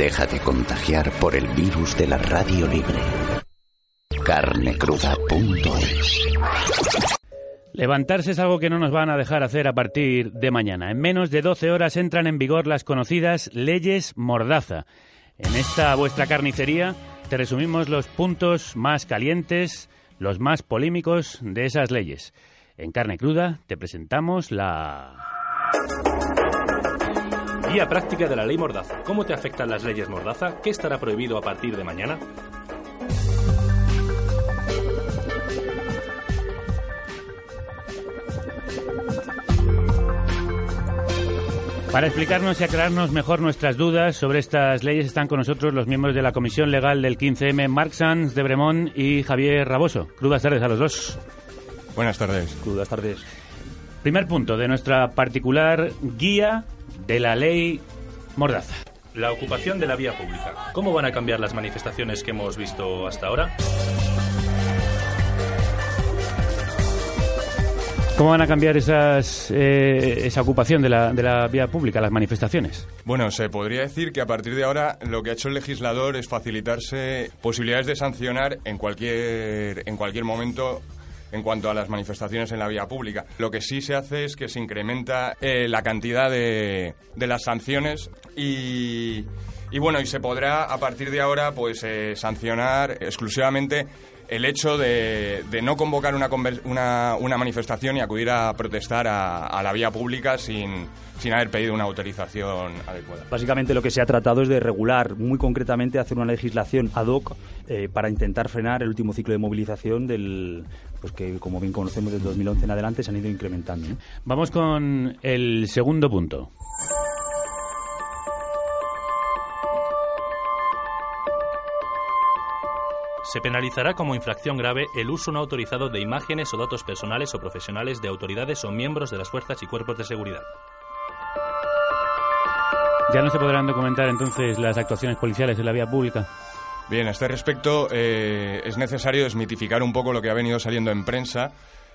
Déjate contagiar por el virus de la radio libre. carnecruda.es Levantarse es algo que no nos van a dejar hacer a partir de mañana. En menos de 12 horas entran en vigor las conocidas leyes Mordaza. En esta vuestra carnicería te resumimos los puntos más calientes, los más polémicos de esas leyes. En carne cruda te presentamos la... Guía práctica de la ley Mordaza. ¿Cómo te afectan las leyes Mordaza? ¿Qué estará prohibido a partir de mañana? Para explicarnos y aclararnos mejor nuestras dudas sobre estas leyes están con nosotros los miembros de la Comisión Legal del 15M, Marc Sanz de Bremont y Javier Raboso. Crudas tardes a los dos. Buenas tardes. Crudas tardes. Primer punto de nuestra particular guía de la ley Mordaza. La ocupación de la vía pública. ¿Cómo van a cambiar las manifestaciones que hemos visto hasta ahora? ¿Cómo van a cambiar esas, eh, esa ocupación de la, de la vía pública, las manifestaciones? Bueno, se podría decir que a partir de ahora lo que ha hecho el legislador es facilitarse posibilidades de sancionar en cualquier, en cualquier momento en cuanto a las manifestaciones en la vía pública. Lo que sí se hace es que se incrementa eh, la cantidad de, de las sanciones y, y, bueno, y se podrá a partir de ahora pues eh, sancionar exclusivamente el hecho de, de no convocar una, una, una, manifestación y acudir a protestar a, a la vía pública sin, sin haber pedido una autorización adecuada. Básicamente lo que se ha tratado es de regular muy concretamente, hacer una legislación ad hoc eh, para intentar frenar el último ciclo de movilización del pues que como bien conocemos desde 2011 en adelante se han ido incrementando. Vamos con el segundo punto. Se penalizará como infracción grave el uso no autorizado de imágenes o datos personales o profesionales de autoridades o miembros de las fuerzas y cuerpos de seguridad. ¿Ya no se podrán documentar entonces las actuaciones policiales en la vía pública? Bien, a este respecto eh, es necesario desmitificar un poco lo que ha venido saliendo en prensa.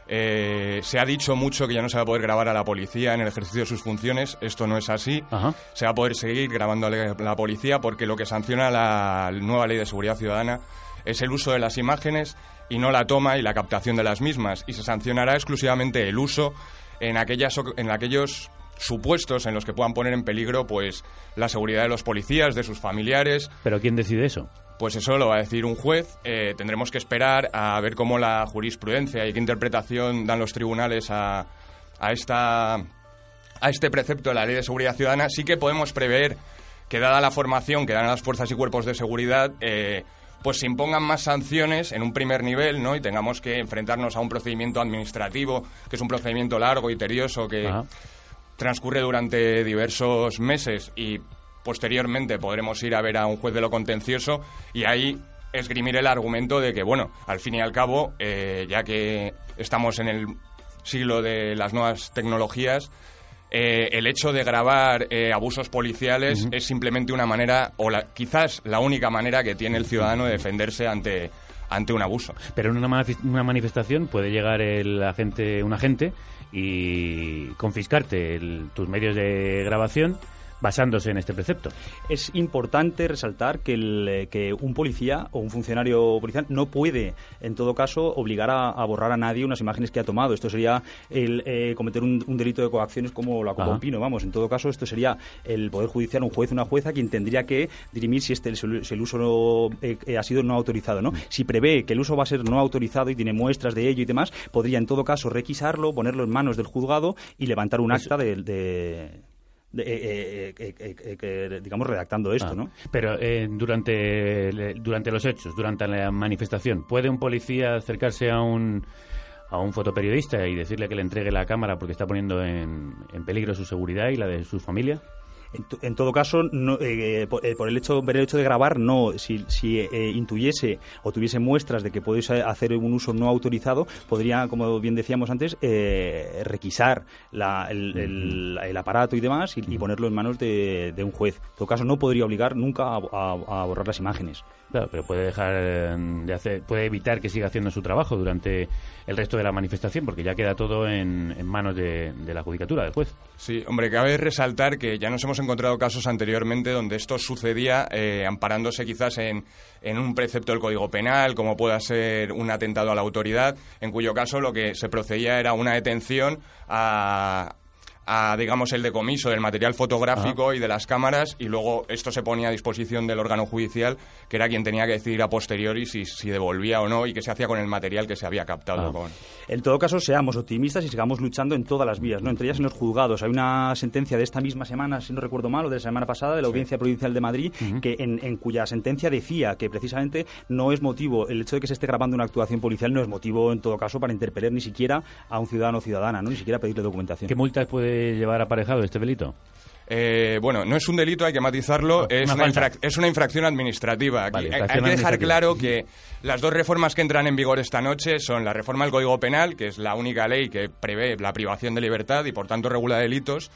Eh, se ha dicho mucho que ya no se va a poder grabar a la policía en el ejercicio de sus funciones. Esto no es así. Ajá. Se va a poder seguir grabando a la policía porque lo que sanciona la nueva ley de seguridad ciudadana es el uso de las imágenes y no la toma y la captación de las mismas. Y se sancionará exclusivamente el uso en, aquellas, en aquellos supuestos en los que puedan poner en peligro pues la seguridad de los policías, de sus familiares. ¿Pero quién decide eso? Pues eso lo va a decir un juez. Eh, tendremos que esperar a ver cómo la jurisprudencia y qué interpretación dan los tribunales a, a, esta, a este precepto de la Ley de Seguridad Ciudadana. Sí que podemos prever que, dada la formación que dan las fuerzas y cuerpos de seguridad, eh, pues se impongan más sanciones en un primer nivel, ¿no? Y tengamos que enfrentarnos a un procedimiento administrativo, que es un procedimiento largo y tedioso que Ajá. transcurre durante diversos meses y posteriormente podremos ir a ver a un juez de lo contencioso y ahí esgrimir el argumento de que, bueno, al fin y al cabo, eh, ya que estamos en el siglo de las nuevas tecnologías, eh, el hecho de grabar eh, abusos policiales es simplemente una manera, o la- quizás la única manera que tiene el ciudadano de defenderse ante, ante un abuso. Pero en una manifestación puede llegar el agente, un agente y confiscarte el- tus medios de grabación basándose en este precepto. Es importante resaltar que, el, eh, que un policía o un funcionario policial no puede, en todo caso, obligar a, a borrar a nadie unas imágenes que ha tomado. Esto sería el eh, cometer un, un delito de coacciones como la copa Ajá. un pino. Vamos, en todo caso, esto sería el Poder Judicial, un juez, una jueza, quien tendría que dirimir si, este, si el uso no, eh, eh, ha sido no autorizado. ¿no? Si prevé que el uso va a ser no autorizado y tiene muestras de ello y demás, podría, en todo caso, requisarlo, ponerlo en manos del juzgado y levantar un acta de... de- de, eh, eh, eh, digamos, redactando esto, Ah, ¿no? Pero eh, durante, durante los hechos, durante la manifestación, ¿puede un policía acercarse a un, a un fotoperiodista y decirle que le entregue la cámara porque está poniendo en, en peligro su seguridad y la de su familia? En, en todo caso, no, eh, por, eh, por el hecho, por el hecho de grabar, no. Si, si eh, intuyese o tuviese muestras de que podéis eh, hacer un uso no autorizado, podría, como bien decíamos antes, eh, requisar la- el, el- el aparato y demás y, y ponerlo en manos de, de un juez. En todo caso, no podría obligar nunca a, a- a borrar las imágenes. Pero puede dejar eh, de hacer, puede evitar que siga haciendo su trabajo durante el resto de la manifestación, porque ya queda todo en, manos de, de la judicatura, juez. Sí, hombre, cabe resaltar que ya nos hemos encontrado casos anteriormente donde esto sucedía eh, amparándose quizás en, en un precepto del Código Penal, como pueda ser un atentado a la autoridad, en cuyo caso lo que se procedía era una detención a a, digamos, el decomiso del material fotográfico y de las cámaras y luego esto se ponía a disposición del órgano judicial, que era quien tenía que decidir a posteriori si, si devolvía o no y qué se hacía con el material que se había captado. Ah. En todo caso, seamos optimistas y sigamos luchando en todas las vías, ¿no? entre ellas en los juzgados. Hay una sentencia de esta misma semana, si no recuerdo mal, o de la semana pasada, de la Audiencia Provincial de Madrid, que en, en, cuya sentencia decía que precisamente no es motivo, el hecho de que se esté grabando una actuación policial no es motivo, en todo caso, para interpelar ni siquiera a un ciudadano o ciudadana, ¿no? ni siquiera pedirle documentación. ¿Qué multas puede llevar aparejado este delito? Eh, bueno, no es un delito, hay que matizarlo, es, una es, una infracción administrativa. hay, que dejar claro que las dos reformas que entran en vigor esta noche son la reforma del Código Penal, que es la única ley que prevé la privación de libertad y por tanto regula delitos,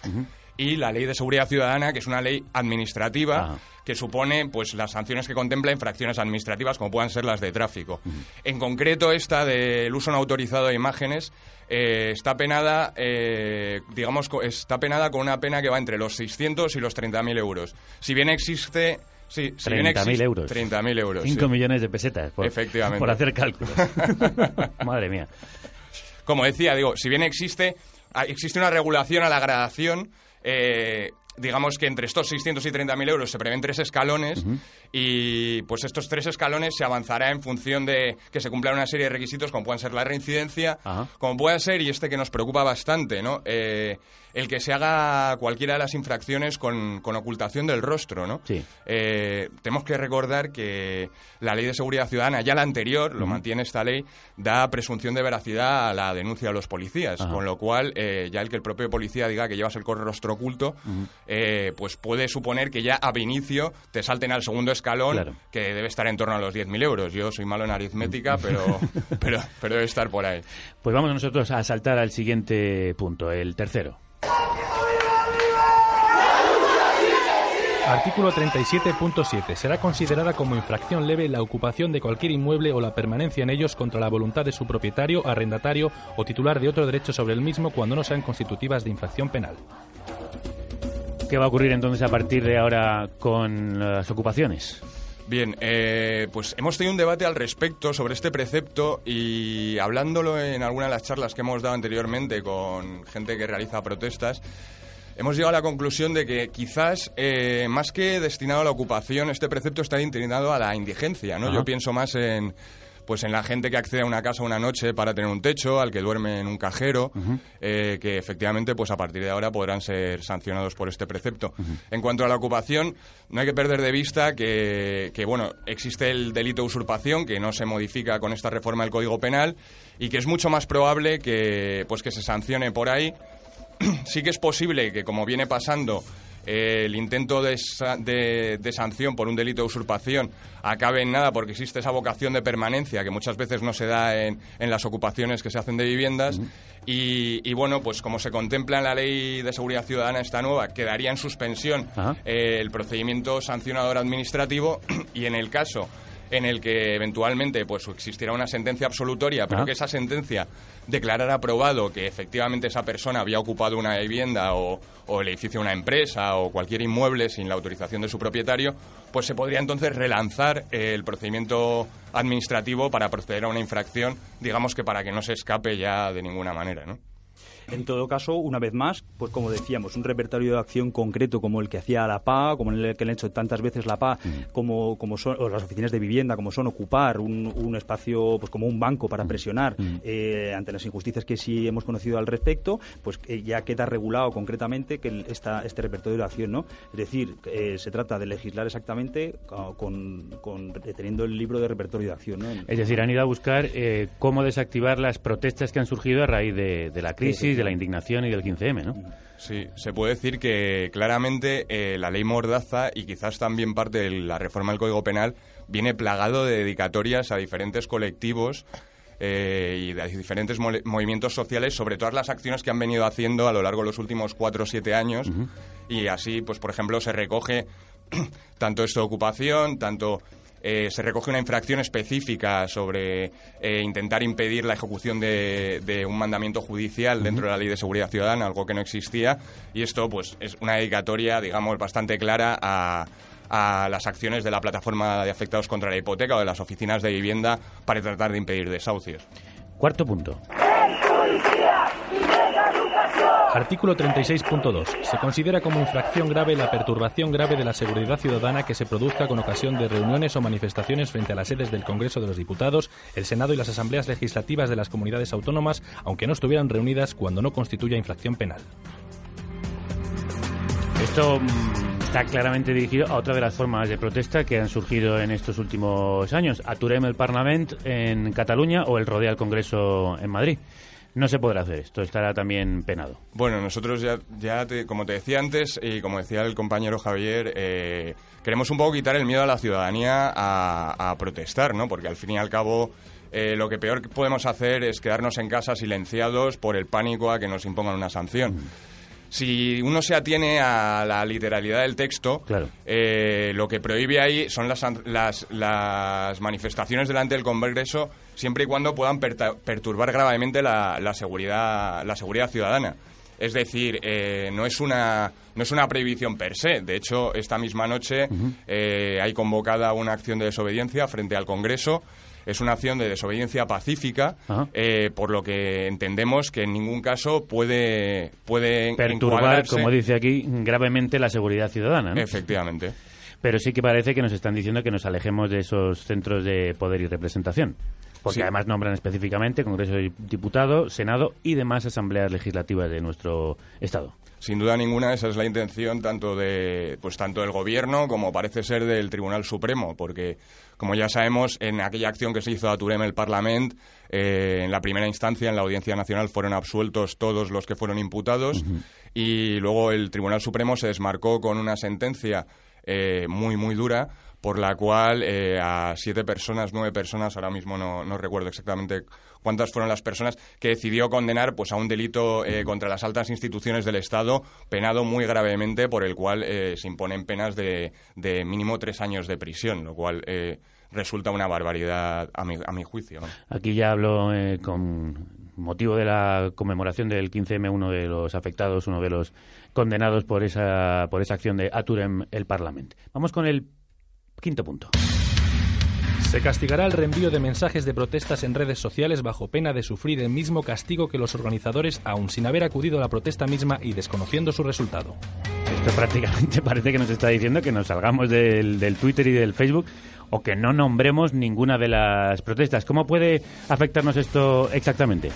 y la Ley de Seguridad Ciudadana, que es una ley administrativa que supone pues las sanciones que contempla infracciones administrativas como puedan ser las de tráfico. En concreto esta del uso no autorizado de imágenes eh, está penada, eh, digamos, está penada con una pena que va entre los 600 y los 30.000 euros. Si bien existe... Sí, si 30.000 euros. 30.000 euros. 5 millones de pesetas. Por, Efectivamente. Por hacer cálculos. Madre mía. Como decía, digo, si bien existe, ah, existe una regulación a la gradación eh, digamos que entre estos 630.000 euros se prevén tres escalones y pues estos tres escalones se avanzará en función de que se cumplan una serie de requisitos como puedan ser la reincidencia, como pueda ser, y este que nos preocupa bastante, ¿no? Eh, el que se haga cualquiera de las infracciones con, ocultación del rostro, ¿no? Sí. Eh, tenemos que recordar que la Ley de Seguridad Ciudadana, ya la anterior, lo mantiene esta ley, da presunción de veracidad a la denuncia de los policías, con lo cual eh, ya el que el propio policía diga que llevas el rostro oculto, pues puede suponer que ya a inicio te salten al segundo escalón que debe estar en torno a los 10.000 euros. Yo soy malo en aritmética, pero, pero, pero debe estar por ahí. Pues vamos nosotros a saltar al siguiente punto, el tercero. Artículo 37.7. Será considerada como infracción leve la ocupación de cualquier inmueble o la permanencia en ellos contra la voluntad de su propietario, arrendatario o titular de otro derecho sobre el mismo cuando no sean constitutivas de infracción penal. ¿Qué va a ocurrir entonces a partir de ahora con las ocupaciones? Bien, eh, pues hemos tenido un debate al respecto sobre este precepto y hablándolo en alguna de las charlas que hemos dado anteriormente con gente que realiza protestas, hemos llegado a la conclusión de que quizás eh, más que destinado a la ocupación, este precepto está destinado a la indigencia, ¿no? Yo pienso más en pues en la gente que accede a una casa una noche para tener un techo, al que duerme en un cajero, eh, que efectivamente pues a partir de ahora podrán ser sancionados por este precepto. En cuanto a la ocupación, no hay que perder de vista que, que, bueno, existe el delito de usurpación, que no se modifica con esta reforma del Código Penal, y que es mucho más probable que, pues, que se sancione por ahí. sí que es posible que, como viene pasando, el intento de, de, sanción por un delito de usurpación acabe en nada porque existe esa vocación de permanencia que muchas veces no se da en, en las ocupaciones que se hacen de viviendas. y, bueno, pues como se contempla en la ley de seguridad ciudadana esta nueva, quedaría en suspensión eh, el procedimiento sancionador administrativo y en el caso en el que eventualmente pues existiera una sentencia absolutoria, pero que esa sentencia declarara aprobado que efectivamente esa persona había ocupado una vivienda o, el edificio de una empresa o cualquier inmueble sin la autorización de su propietario, pues se podría entonces relanzar el procedimiento administrativo para proceder a una infracción, digamos que para que no se escape ya de ninguna manera, ¿no? En todo caso, una vez más, pues como decíamos, un repertorio de acción concreto como el que hacía la PA, como el que han hecho tantas veces la PA, como, como son las oficinas de vivienda, como son ocupar un, espacio pues como un banco para presionar eh, ante las injusticias que sí hemos conocido al respecto, pues ya queda regulado concretamente que esta, este repertorio de acción, ¿no? Es decir, eh, se trata de legislar exactamente con, teniendo el libro de repertorio de acción, ¿no? Es decir, han ido a buscar eh, cómo desactivar las protestas que han surgido a raíz de, de la crisis, de la indignación y del 15M, ¿no? Sí, se puede decir que claramente eh, la ley Mordaza y quizás también parte de la reforma del Código Penal viene plagado de dedicatorias a diferentes colectivos eh, y de diferentes movimientos sociales sobre todas las acciones que han venido haciendo a lo largo de los últimos cuatro o siete años. Y así, pues por ejemplo, se recoge tanto esto de ocupación, tanto eh, se recoge una infracción específica sobre eh, intentar impedir la ejecución de, de un mandamiento judicial dentro de la Ley de Seguridad Ciudadana, algo que no existía, y esto pues es una dedicatoria, digamos, bastante clara a, a las acciones de la plataforma de afectados contra la hipoteca o de las oficinas de vivienda para tratar de impedir desahucios. Cuarto punto. Artículo 36.2. Se considera como infracción grave la perturbación grave de la seguridad ciudadana que se produzca con ocasión de reuniones o manifestaciones frente a las sedes del Congreso de los Diputados, el Senado y las asambleas legislativas de las comunidades autónomas, aunque no estuvieran reunidas cuando no constituya infracción penal. Esto mm, está claramente dirigido a otra de las formas de protesta que han surgido en estos últimos años. Aturem el Parlament en Cataluña o el Rodea al Congreso en Madrid. No se podrá hacer esto, estará también penado. Bueno, nosotros ya, ya te- como te decía antes y como decía el compañero Javier, eh, queremos un poco quitar el miedo a la ciudadanía a, a protestar, ¿no? Porque al fin y al cabo eh, lo que peor que podemos hacer es quedarnos en casa silenciados por el pánico a que nos impongan una sanción. Si uno se atiene a la literalidad del texto, Claro. eh, lo que prohíbe ahí son las, las, las manifestaciones delante del Congreso siempre y cuando puedan perturbar gravemente la, la seguridad, la seguridad ciudadana. Es decir, eh, no, es una, no es una prohibición per se. De hecho, esta misma noche eh, hay convocada una acción de desobediencia frente al Congreso. Es una acción de desobediencia pacífica, eh, por lo que entendemos que en ningún caso puede, puede Perturbar, como dice aquí, gravemente la seguridad ciudadana. ¿no? Efectivamente. Pero sí que parece que nos están diciendo que nos alejemos de esos centros de poder y representación. Porque Sí. además nombran específicamente Congreso de Diputados, Senado y demás asambleas legislativas de nuestro Estado. Sin duda ninguna, esa es la intención tanto de, pues tanto del gobierno como parece ser del Tribunal Supremo, porque como ya sabemos, en aquella acción que se hizo a Turem el Parlament, eh, en la primera instancia, en la Audiencia Nacional, fueron absueltos todos los que fueron imputados y luego el Tribunal Supremo se desmarcó con una sentencia eh, muy, muy dura por la cual eh, a siete personas, nueve personas, ahora mismo no, no recuerdo exactamente cuántas fueron las personas, que decidió condenar pues, a un delito eh, contra las altas instituciones del Estado, penado muy gravemente, por el cual eh, se imponen penas de, de mínimo tres años de prisión, lo cual resulta una barbaridad a mi, a mi juicio. ¿no? Aquí ya hablo con motivo de la conmemoración del 15M, uno de los afectados, uno de los condenados por esa, por esa acción de Aturem el Parlamento. Vamos con el quinto punto. Se castigará el reenvío de mensajes de protestas en redes sociales bajo pena de sufrir el mismo castigo que los organizadores, aun sin haber acudido a la protesta misma y desconociendo su resultado. Esto prácticamente parece que nos está diciendo que nos salgamos del, del Twitter y del Facebook o que no nombremos ninguna de las protestas. ¿Cómo puede afectarnos esto exactamente?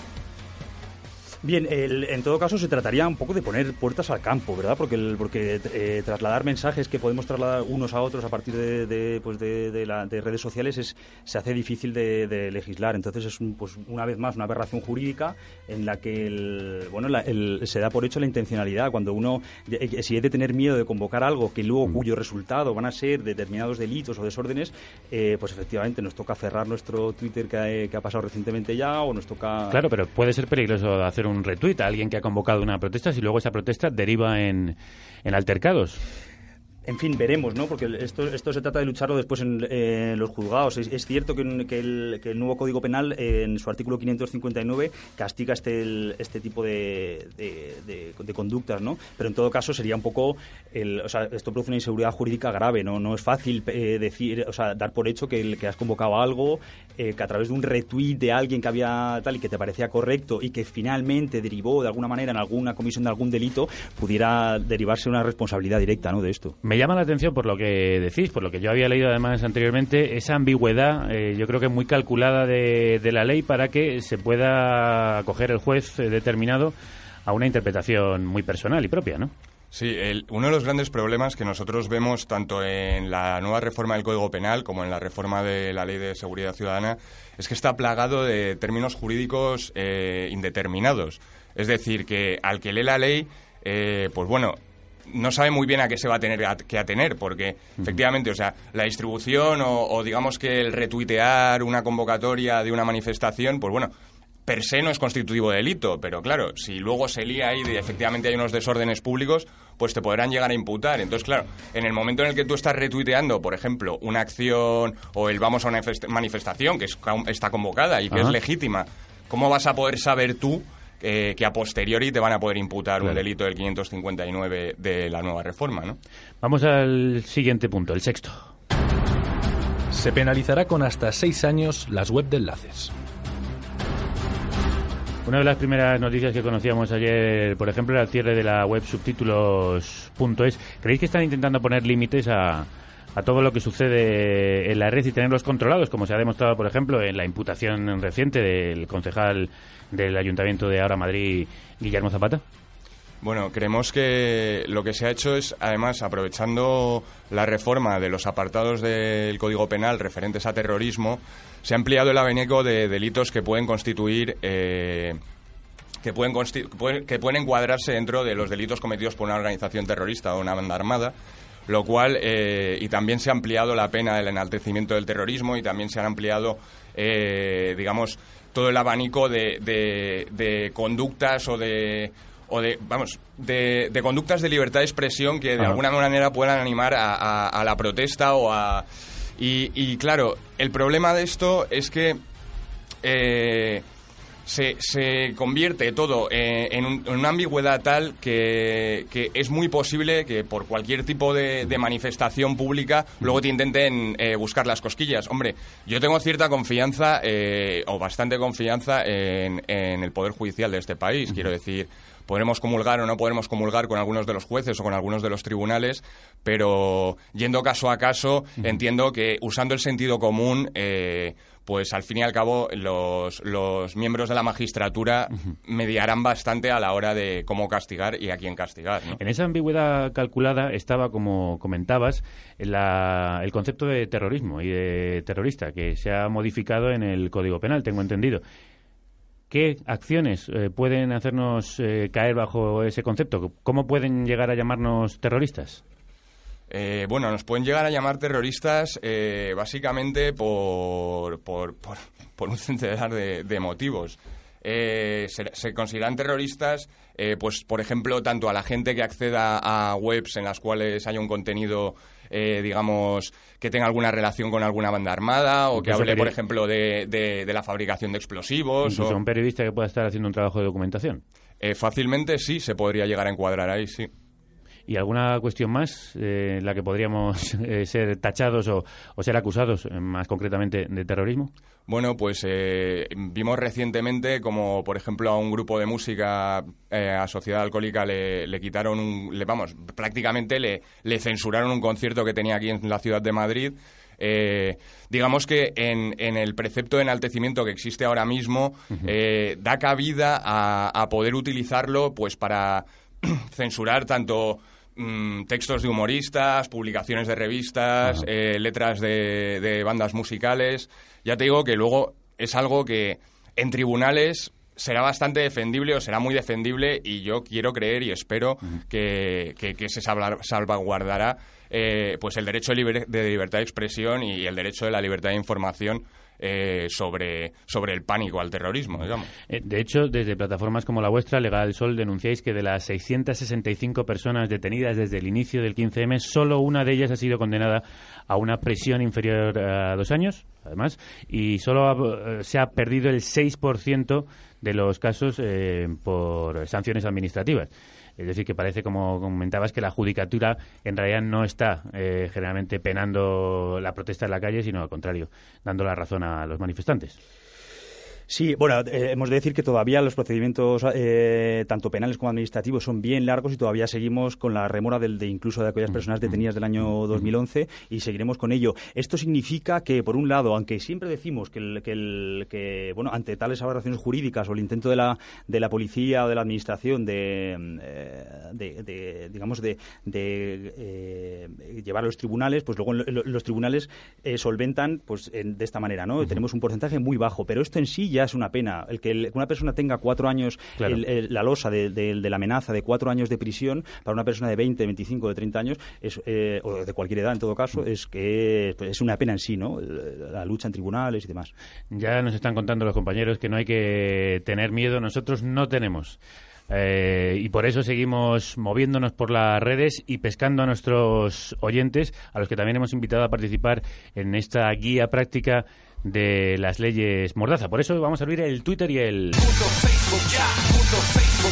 Bien, el- en todo caso se trataría un poco de poner puertas al campo, ¿verdad? Porque, el- porque eh, trasladar mensajes que podemos trasladar unos a otros a partir de, de, pues de, de la- de redes sociales es, se hace difícil de, legislar. Entonces es un, pues una vez más una aberración jurídica en la que el, bueno, la- el- se da por hecho la intencionalidad. Cuando uno, eh, si es de tener miedo de convocar algo que luego cuyo resultado van a ser determinados delitos o desórdenes, eh, pues efectivamente nos toca cerrar nuestro Twitter que ha, que ha pasado recientemente ya o nos toca... Claro, pero puede ser peligroso hacer un retweet a alguien que ha convocado una protesta si luego esa protesta deriva en, en altercados. En fin, veremos, ¿no? Porque esto, esto se trata de lucharlo después en, eh, los juzgados. Es, cierto que, un- que el, que el nuevo Código Penal, en su artículo 559, castiga este, el- este tipo de, de- conductas, ¿no? Pero en todo caso sería un poco... El, o sea, esto produce una inseguridad jurídica grave, ¿no? No es fácil eh, decir, o sea, dar por hecho que, que has convocado algo, eh, que a través de un retweet de alguien que había tal y que te parecía correcto y que finalmente derivó de alguna manera en alguna comisión de algún delito, pudiera derivarse una responsabilidad directa, ¿no? De esto. Me llama la atención por lo que decís, por lo que yo había leído además anteriormente, esa ambigüedad, eh, yo creo que muy calculada de, de la ley para que se pueda acoger el juez eh, determinado a una interpretación muy personal y propia, ¿no? Sí, el- uno de los grandes problemas que nosotros vemos tanto en la nueva reforma del Código Penal como en la reforma de la Ley de Seguridad Ciudadana es que está plagado de términos jurídicos eh, indeterminados. Es decir, que al que lee la ley, eh, pues bueno, no sabe muy bien a qué se va a tener a- que atener, porque efectivamente, o sea, la distribución o, o digamos que el retuitear una convocatoria de una manifestación, pues bueno, per se no es constitutivo de delito, pero claro, si luego se lía ahí y efectivamente hay unos desórdenes públicos, pues te podrán llegar a imputar. Entonces, claro, en el momento en el que tú estás retuiteando, por ejemplo, una acción o el vamos a una manifestación que está convocada y que es legítima, ¿cómo vas a poder saber tú eh, que a posteriori te van a poder imputar un delito del 559 de la nueva reforma, ¿no? Vamos al siguiente punto, el sexto. Se penalizará con hasta seis años las web de enlaces. Una de las primeras noticias que conocíamos ayer, por ejemplo, era el cierre de la web subtítulos.es. ¿Creéis que están intentando poner límites a, a todo lo que sucede en la red y tenerlos controlados, como se ha demostrado, por ejemplo, en la imputación reciente del concejal del Ayuntamiento de Ahora Madrid, Guillermo Zapata? Bueno, creemos que lo que se ha hecho es, además, aprovechando la reforma de los apartados del Código Penal referentes a terrorismo, se ha ampliado el abanico de delitos que pueden constituir... Eh, que pueden, que pueden encuadrarse dentro de los delitos cometidos por una organización terrorista o una banda armada, lo cual, eh, y también se ha ampliado la pena del enaltecimiento del terrorismo y también se han ampliado, eh, digamos, todo el abanico de, de conductas o de o de, vamos, de, conductas de libertad de expresión que de alguna manera puedan animar a, la protesta o a... Y, claro, el problema de esto es que eh, se, se, convierte todo eh, en, una ambigüedad tal que, es muy posible que por cualquier tipo de, manifestación pública luego te intenten eh, buscar las cosquillas. Hombre, yo tengo cierta confianza o bastante confianza en, en, el Poder Judicial de este país. Quiero decir, podremos comulgar o no podremos comulgar con algunos de los jueces o con algunos de los tribunales, pero yendo caso a caso, entiendo que usando el sentido común, eh, pues al fin y al cabo los, los miembros de la magistratura mediarán bastante a la hora de cómo castigar y a quién castigar. En esa ambigüedad calculada estaba, como comentabas, el concepto de terrorismo y de terrorista, que se ha modificado en el Código Penal, tengo entendido. ¿Qué acciones eh, pueden hacernos eh, caer bajo ese concepto? ¿Cómo pueden llegar a llamarnos terroristas? Eh, bueno, nos pueden llegar a llamar terroristas básicamente por, por, por, un centenar de, motivos. se, consideran terroristas, pues por ejemplo, tanto a la gente que acceda a webs en las cuales haya un contenido eh, digamos, que tenga alguna relación con alguna banda armada o que hable, por ejemplo, de, de, la fabricación de explosivos. o un periodista que pueda estar haciendo un trabajo de documentación. Eh, fácilmente sí, se podría llegar a encuadrar ahí, sí. ¿Y alguna cuestión más eh, en la que podríamos eh, ser tachados o, ser acusados, eh, más concretamente, de terrorismo? Bueno, pues vimos recientemente como, por ejemplo, a un grupo de música, a Sociedad Alcohólica, le, quitaron, un, le, vamos, prácticamente le, le, censuraron un concierto que tenía aquí en la ciudad de Madrid. digamos que en, en, el precepto de enaltecimiento que existe ahora mismo da cabida a, a poder utilizarlo pues para censurar tanto Mm, textos de humoristas, publicaciones de revistas, eh, letras de, bandas musicales. Ya te digo que luego es algo que en tribunales será bastante defendible o será muy defendible y yo quiero creer y espero que, se salvaguardará eh, pues el derecho de, libertad de expresión y el derecho de la libertad de información eh, sobre, sobre el pánico al terrorismo, digamos. Eh, de hecho, desde plataformas como la vuestra, Legal Sol, denunciáis que de las 665 personas detenidas desde el inicio del 15M, solo una de ellas ha sido condenada a una prisión inferior a dos años, además, y solo se ha perdido el 6% de los casos eh, por sanciones administrativas. Es decir, que parece, como comentabas, que la judicatura en realidad no está eh, generalmente penando la protesta en la calle, sino al contrario, dando la razón a los manifestantes. Sí, bueno, eh, hemos de decir que todavía los procedimientos, eh, tanto penales como administrativos, son bien largos y todavía seguimos con la remora del, de incluso de aquellas personas detenidas del año 2011 y seguiremos con ello. Esto significa que, por un lado, aunque siempre decimos que, el, que, el, que bueno, ante tales aberraciones jurídicas o el intento de la, de la policía o de la administración de, eh, de, digamos, de, de llevar a los tribunales, pues luego los tribunales solventan pues de esta manera, ¿no? Tenemos un porcentaje muy bajo, pero esto en sí ya es una pena. El que el- una persona tenga cuatro años, Claro. el- el- la losa de, de- de la amenaza de cuatro años de prisión, para una persona de 20, 25, de 30 años, es, eh, o de cualquier edad en todo caso, es que pues, es una pena en sí, ¿no? La lucha en tribunales y demás. Ya nos están contando los compañeros que no hay que tener miedo, nosotros no tenemos. Eh, y por eso seguimos moviéndonos por las redes y pescando a nuestros oyentes, a los que también hemos invitado a participar en esta guía práctica de las leyes Mordaza. Por eso vamos a abrir el Twitter y el...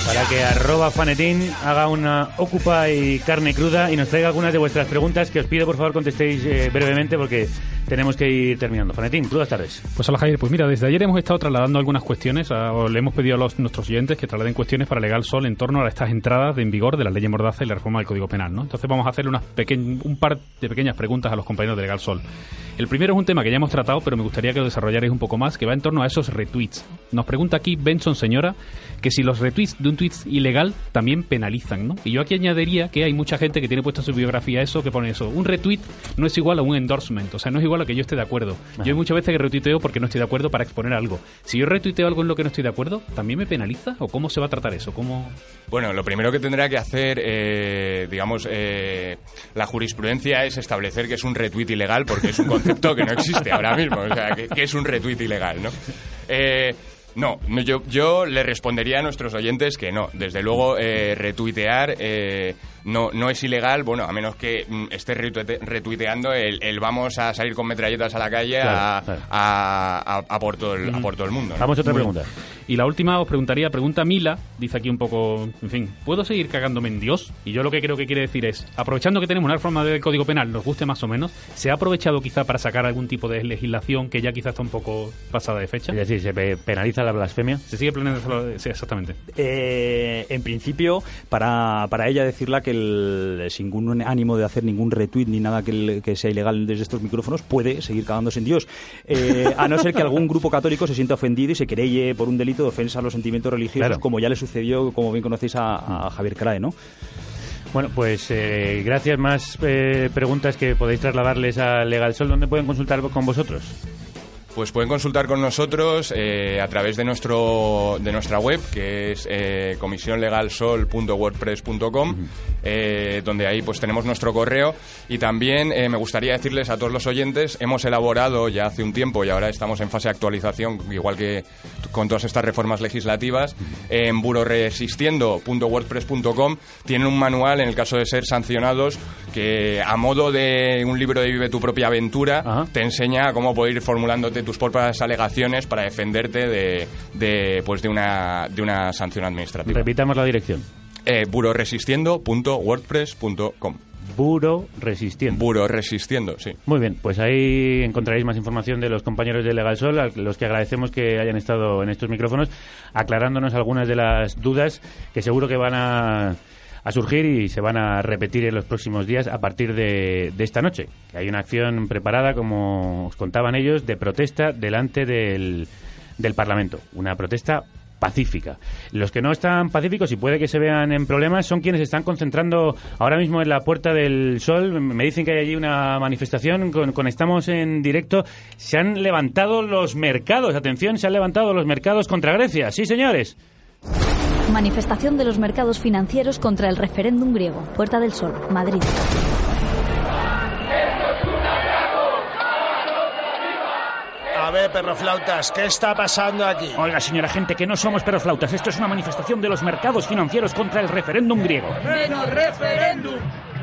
Para que arroba fanetín haga una ocupa y carne cruda y nos traiga algunas de vuestras preguntas que os pido por favor contestéis eh, brevemente porque tenemos que ir terminando. Fanetín, crudas tardes. Pues hola Javier, pues mira, desde ayer hemos estado trasladando algunas cuestiones, le hemos pedido a nuestros oyentes que trasladen cuestiones para Legal Sol en torno a estas entradas de en vigor de la ley Mordaza y la reforma del Código Penal, ¿no? Entonces vamos a hacerle unas peque- un par de pequeñas preguntas a los compañeros de Legal Sol. El primero es un tema que ya hemos tratado, pero me gustaría que lo desarrollarais un poco más, que va en torno a esos retweets. Nos pregunta aquí Benson Señora que si los retweets de un tweet ilegal también penalizan, ¿no? Y yo aquí añadiría que hay mucha gente que tiene puesto en su biografía eso, que pone eso. Un retweet no es igual a un endorsement, o sea, no es igual a que yo esté de acuerdo. Yo hay muchas veces que retuiteo porque no estoy de acuerdo para exponer algo. Si yo retuiteo algo en lo que no estoy de acuerdo, ¿también me penaliza? ¿O cómo se va a tratar eso? ¿Cómo... Bueno, lo primero que tendrá que hacer, eh, digamos, eh, la jurisprudencia es establecer que es un retweet ilegal, porque es un concepto que no existe ahora mismo. O sea, que, que es un retweet ilegal, ¿no? Eh, no, no, yo, yo le respondería a nuestros oyentes que no. Desde luego, eh, retuitear eh, no, no es ilegal, bueno, a menos que mm, esté retuite- retuiteando el, el vamos a salir con metralletas a la calle a, Claro, a- a- a por todo el, a por todo el mundo. ¿no? Vamos a otra Muy pregunta. Y la última os preguntaría, pregunta Mila, dice aquí un poco, en fin, ¿puedo seguir cagándome en Dios? Y yo lo que creo que quiere decir es, aprovechando que tenemos una reforma del Código Penal, nos guste más o menos, ¿se ha aprovechado quizá para sacar algún tipo de legislación que ya quizá está un poco pasada de fecha? Es decir, ¿se pe- la blasfemia? ¿Se sigue planeando? Sí, exactamente. Eh, en principio, para, para ella decirla que el- sin ningún ánimo de hacer ningún retweet ni nada que, el- que sea ilegal desde estos micrófonos, puede seguir cagándose en Dios. Eh, a no ser que algún grupo católico se sienta ofendido y se querelle por un delito de ofensa a los sentimientos religiosos, Claro. como ya le sucedió, como bien conocéis, a, a Javier Crae, ¿no? Bueno, pues eh, gracias. Más eh, preguntas que podéis trasladarles a Legal Sol. ¿Dónde pueden consultar con vosotros? Pues pueden consultar con nosotros eh, a través de nuestro de nuestra web, que es eh, comisionlegalsol.wordpress.com, eh, donde ahí pues tenemos nuestro correo. Y también eh, me gustaría decirles a todos los oyentes, hemos elaborado ya hace un tiempo y ahora estamos en fase de actualización, igual que con todas estas reformas legislativas, en buroresistiendo.wordpress.com tienen un manual en el caso de ser sancionados que a modo de un libro de Vive tu propia aventura te enseña cómo poder ir formulándote tus propias alegaciones para defenderte de, de, pues de una de una sanción administrativa. Repitamos la dirección. Eh, buroresistiendo.wordpress.com. Buro Resistiendo. Buroresistiendo, sí. Muy bien, pues ahí encontraréis más información de los compañeros de Legal Sol, a los que agradecemos que hayan estado en estos micrófonos, aclarándonos algunas de las dudas que seguro que van a, a surgir y se van a repetir en los próximos días a partir de, esta noche. Hay una acción preparada, como os contaban ellos, de protesta delante del, del Parlamento. Una protesta pacífica. Los que no están pacíficos y puede que se vean en problemas son quienes están concentrando ahora mismo en la Puerta del Sol. Me dicen que hay allí una manifestación con estamos en directo. Se han levantado los mercados, atención, se han levantado los mercados contra Grecia. Sí, señores. Manifestación de los mercados financieros contra el referéndum griego. Puerta del Sol, Madrid. A ver, perroflautas, ¿qué está pasando aquí? Oiga, señora gente, que no somos perroflautas. Esto es una manifestación de los mercados financieros contra el referéndum griego. ¡Menos referéndum!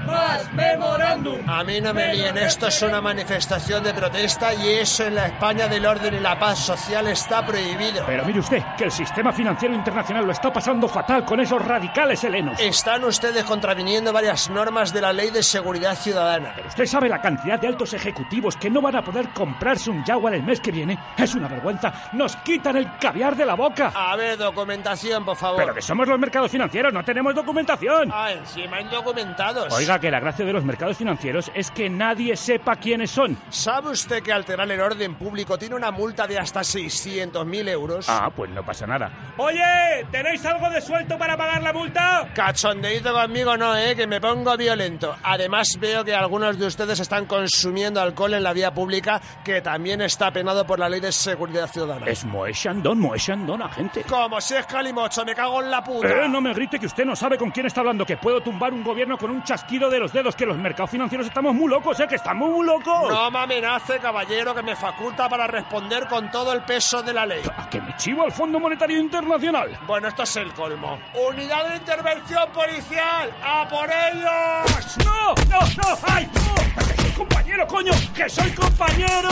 ¡Más memorándum! A mí no me líen, esto es una manifestación de protesta y eso en la España del orden y la paz social está prohibido. Pero mire usted, que el sistema financiero internacional lo está pasando fatal con esos radicales helenos. Están ustedes contraviniendo varias normas de la Ley de Seguridad Ciudadana. ¿Usted sabe la cantidad de altos ejecutivos que no van a poder comprarse un Jaguar el mes que viene? Es una vergüenza. Nos quitan el caviar de la boca. A ver, documentación, por favor. Pero que somos los mercados financieros, no tenemos documentación. Ah, encima indocumentados. Oiga, que la gracia de los mercados financieros es que nadie sepa quiénes son. ¿Sabe usted que alterar el orden público tiene una multa de hasta 600.000 euros? Ah, pues no pasa nada. Oye, ¿tenéis algo de suelto para pagar la multa? Cachondeito conmigo no, eh, que me pongo violento. Además veo que algunos de ustedes están consumiendo alcohol en la vía pública, que también está penado por la ley de seguridad ciudadana. Es Moe Shandon, Moe Shandon, agente. Como si es calimocho, me cago en la puta. Eh, no me grite que usted no sabe con quién está hablando, que puedo tumbar un gobierno con un chasquido de los dedos, que los mercados financieros estamos muy locos, eh, que estamos muy locos. No me amenace, caballero, que me faculta para responder con todo el peso de la ley. ¿A que me chivo al Fondo Monetario Internacional? Bueno, esto es el colmo. ¡Unidad de intervención policial! ¡A por ellos! ¡No! ¡No! ¡No! ¡Ay! ¡No! ¡Que soy compañero, coño! ¡Que soy compañero!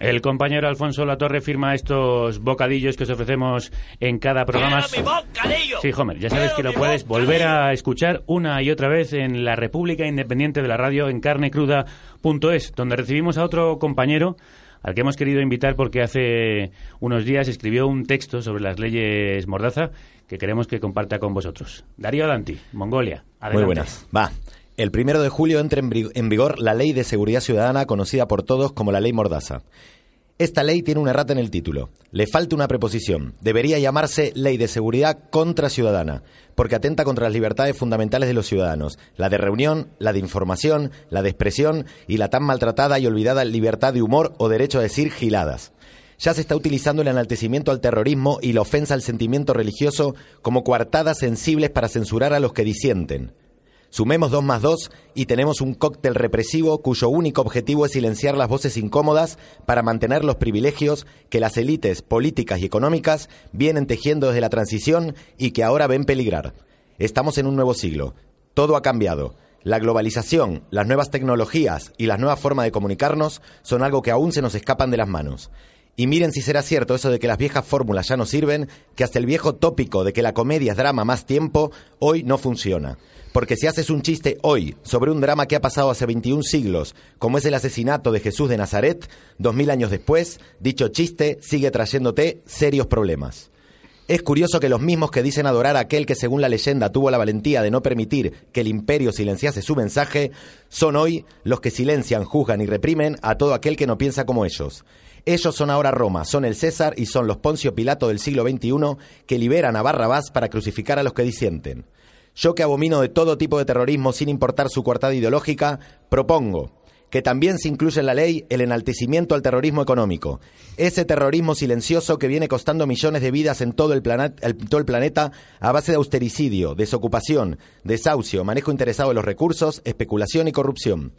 El compañero Alfonso Latorre firma estos bocadillos que os ofrecemos en cada programa. ¡Quiero mi bocadillo! Sí, Homer, ya sabes que ¡Quiero lo puedes volver a escuchar una y otra vez en la República Independiente de la Radio en carnecruda.es, donde recibimos a otro compañero al que hemos querido invitar porque hace unos días escribió un texto sobre las leyes Mordaza que queremos que comparta con vosotros. Darío Danti, Mongolia. Adelante. Muy buenas. Va. El primero de julio entra en vigor la Ley de Seguridad Ciudadana, conocida por todos como la Ley Mordaza. Esta ley tiene una errata en el título. Le falta una preposición. Debería llamarse Ley de Seguridad contra Ciudadana, porque atenta contra las libertades fundamentales de los ciudadanos, la de reunión, la de información, la de expresión y la tan maltratada y olvidada libertad de humor o derecho a decir giladas. Ya se está utilizando el enaltecimiento al terrorismo y la ofensa al sentimiento religioso como coartadas sensibles para censurar a los que disienten. Sumemos dos más dos y tenemos un cóctel represivo cuyo único objetivo es silenciar las voces incómodas para mantener los privilegios que las élites políticas y económicas vienen tejiendo desde la transición y que ahora ven peligrar. Estamos en un nuevo siglo. Todo ha cambiado. La globalización, las nuevas tecnologías y las nuevas formas de comunicarnos son algo que aún se nos escapan de las manos. Y miren si será cierto eso de que las viejas fórmulas ya no sirven, que hasta el viejo tópico de que la comedia es drama más tiempo, hoy no funciona. Porque si haces un chiste hoy sobre un drama que ha pasado hace 21 siglos, como es el asesinato de Jesús de Nazaret, dos mil años después, dicho chiste sigue trayéndote serios problemas. Es curioso que los mismos que dicen adorar a aquel que según la leyenda tuvo la valentía de no permitir que el imperio silenciase su mensaje, son hoy los que silencian, juzgan y reprimen a todo aquel que no piensa como ellos. Ellos son ahora Roma, son el César y son los Poncio Pilato del siglo XXI que liberan a Barrabás para crucificar a los que disienten. Yo que abomino de todo tipo de terrorismo sin importar su coartada ideológica, propongo que también se incluya en la ley el enaltecimiento al terrorismo económico. Ese terrorismo silencioso que viene costando millones de vidas en todo el, todo el planeta a base de austericidio, desocupación, desahucio, manejo interesado de los recursos, especulación y corrupción.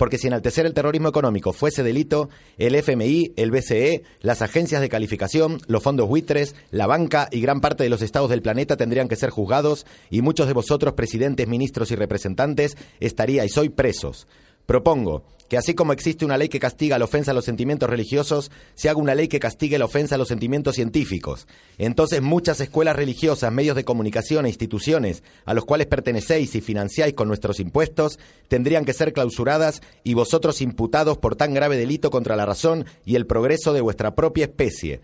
Porque si enaltecer el terrorismo económico fuese delito, el FMI, el BCE, las agencias de calificación, los fondos buitres, la banca y gran parte de los estados del planeta tendrían que ser juzgados y muchos de vosotros, presidentes, ministros y representantes, estaríais hoy presos. Propongo que así como existe una ley que castiga la ofensa a los sentimientos religiosos, se haga una ley que castigue la ofensa a los sentimientos científicos. Entonces muchas escuelas religiosas, medios de comunicación e instituciones a los cuales pertenecéis y financiáis con nuestros impuestos tendrían que ser clausuradas y vosotros imputados por tan grave delito contra la razón y el progreso de vuestra propia especie.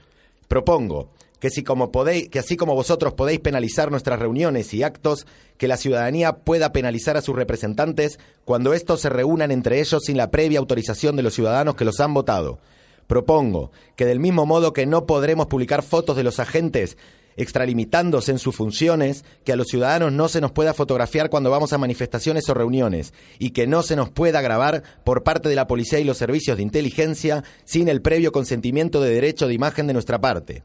Propongo que, si como que así como vosotros podéis penalizar nuestras reuniones y actos, que la ciudadanía pueda penalizar a sus representantes cuando estos se reúnan entre ellos sin la previa autorización de los ciudadanos que los han votado. Propongo que del mismo modo que no podremos publicar fotos de los agentes extralimitándose en sus funciones, que a los ciudadanos no se nos pueda fotografiar cuando vamos a manifestaciones o reuniones y que no se nos pueda grabar por parte de la policía y los servicios de inteligencia sin el previo consentimiento de derecho de imagen de nuestra parte.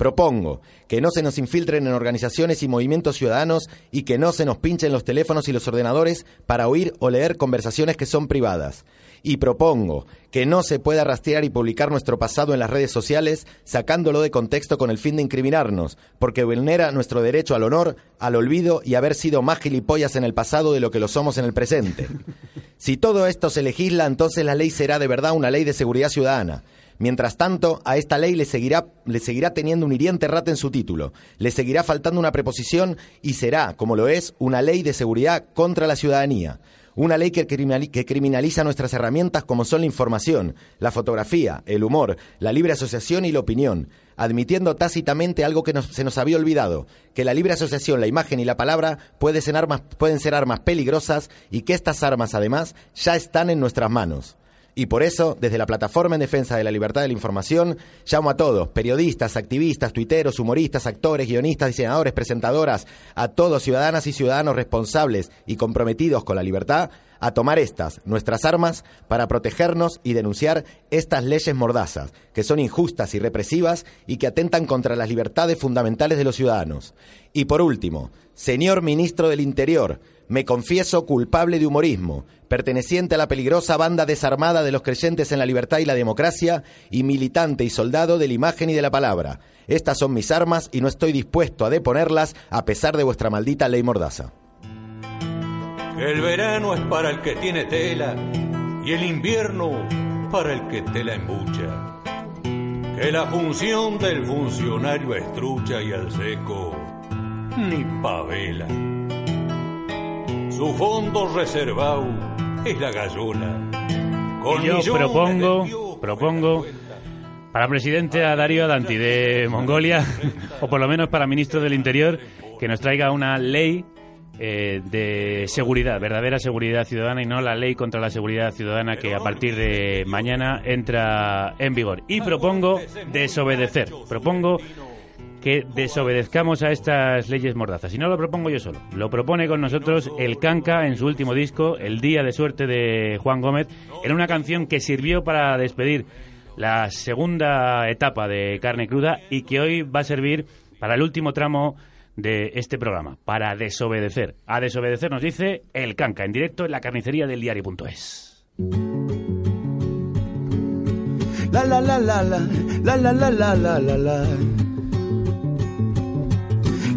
Propongo que no se nos infiltren en organizaciones y movimientos ciudadanos y que no se nos pinchen los teléfonos y los ordenadores para oír o leer conversaciones que son privadas. Y propongo que no se pueda rastrear y publicar nuestro pasado en las redes sociales sacándolo de contexto con el fin de incriminarnos, porque vulnera nuestro derecho al honor, al olvido y haber sido más gilipollas en el pasado de lo que lo somos en el presente. Si todo esto se legisla, entonces la ley será de verdad una ley de seguridad ciudadana. Mientras tanto, a esta ley le seguirá, le seguirá teniendo un hiriente rata en su título, le seguirá faltando una preposición y será, como lo es, una ley de seguridad contra la ciudadanía. Una ley que, criminaliza nuestras herramientas como son la información, la fotografía, el humor, la libre asociación y la opinión, admitiendo tácitamente algo que se nos había olvidado, que la libre asociación, la imagen y la palabra pueden ser armas peligrosas y que estas armas además ya están en nuestras manos. Y por eso, desde la Plataforma en Defensa de la Libertad de la Información, llamo a todos, periodistas, activistas, tuiteros, humoristas, actores, guionistas, diseñadores, presentadoras, a todos ciudadanas y ciudadanos responsables y comprometidos con la libertad, a tomar estas, nuestras armas, para protegernos y denunciar estas leyes mordazas, que son injustas y represivas y que atentan contra las libertades fundamentales de los ciudadanos. Y por último, señor ministro del Interior, me confieso culpable de humorismo, perteneciente a la peligrosa banda desarmada de los creyentes en la libertad y la democracia, y militante y soldado de la imagen y de la palabra. Estas son mis armas y no estoy dispuesto a deponerlas a pesar de vuestra maldita ley mordaza. El verano es para el que tiene tela y el invierno para el que tela embucha. Que la función del funcionario es trucha y al seco ni pavela. Su fondo reservado es la gallola. y yo propongo, propongo para presidente a Darío Adanti de Mongolia, o por lo menos para ministro del Interior, que nos traiga una ley eh, de seguridad, verdadera seguridad ciudadana y no la ley contra la seguridad ciudadana que a partir de mañana entra en vigor. Y propongo desobedecer, propongo que desobedezcamos a estas leyes mordazas. Y no lo propongo yo solo, lo propone con nosotros el Canca en su último disco, El Día de Suerte de Juan Gómez, en una canción que sirvió para despedir la segunda etapa de Carne Cruda y que hoy va a servir para el último tramo de este programa, para desobedecer. A desobedecer nos dice el Canca, en directo en la carnicería del diario.es. La la la la la la la la la la la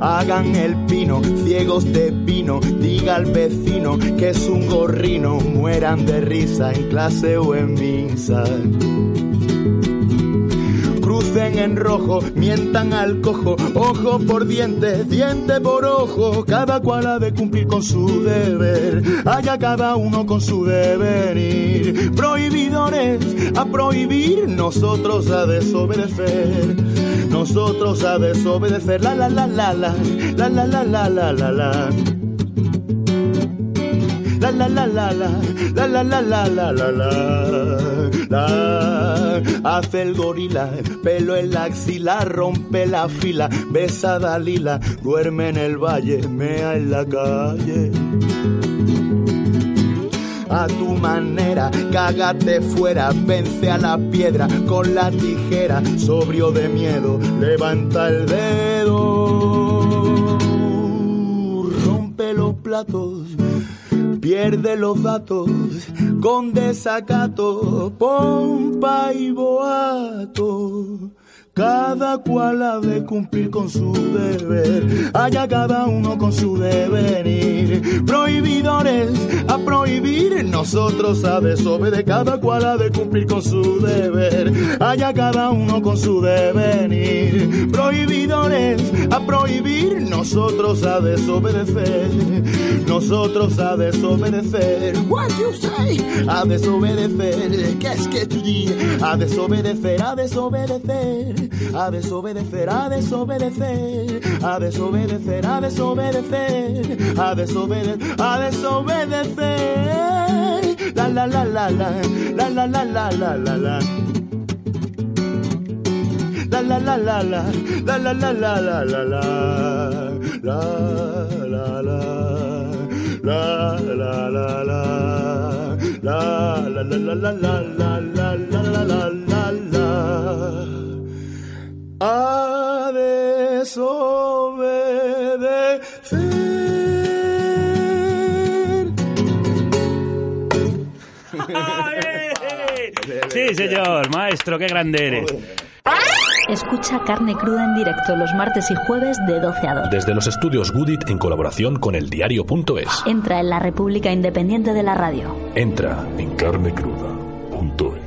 hagan el pino, ciegos de vino, diga al vecino que es un gorrino, mueran de risa en clase o en misa. Crucen en rojo, mientan al cojo, ojo por diente, diente por ojo, cada cual ha de cumplir con su deber, haya cada uno con su deber Prohibidores a prohibir, nosotros a desobedecer nosotros a desobedecer. La la la la la, la la la la la la la. La la la la la, la la la la la la la. La, hace el gorila, pelo en la axila, rompe la fila, besa a Dalila, duerme en el valle, mea en la calle a tu manera, cágate fuera, vence a la piedra con la tijera, sobrio de miedo, levanta el dedo, rompe los platos. Pierde los datos con desacato, pompa y boato cada cual ha de cumplir con su deber, haya cada uno con su devenir. Prohibidores a prohibir, nosotros a desobedecer, cada cual ha de cumplir con su deber, haya cada uno con su devenir. Prohibidores a prohibir, nosotros a desobedecer, nosotros a desobedecer. What you say? A desobedecer, ¿qué es que tú dices? A desobedecer, a desobedecer a desobedecer, a desobedecer, a desobedecer, a desobedecer, a desobedecer, a desobedecer. La la la la la, la la la la la la la. La la la la la, la la la la la la la, la la la, la la la la, la la la la la la la la la a desobedecer. señor, maestro, qué grande eres. Escucha Carne Cruda en directo los martes y jueves de 12 a 2. Desde los estudios Goodit en colaboración con el diario.es. Entra en la República Independiente de la Radio. Entra en carnecruda.es.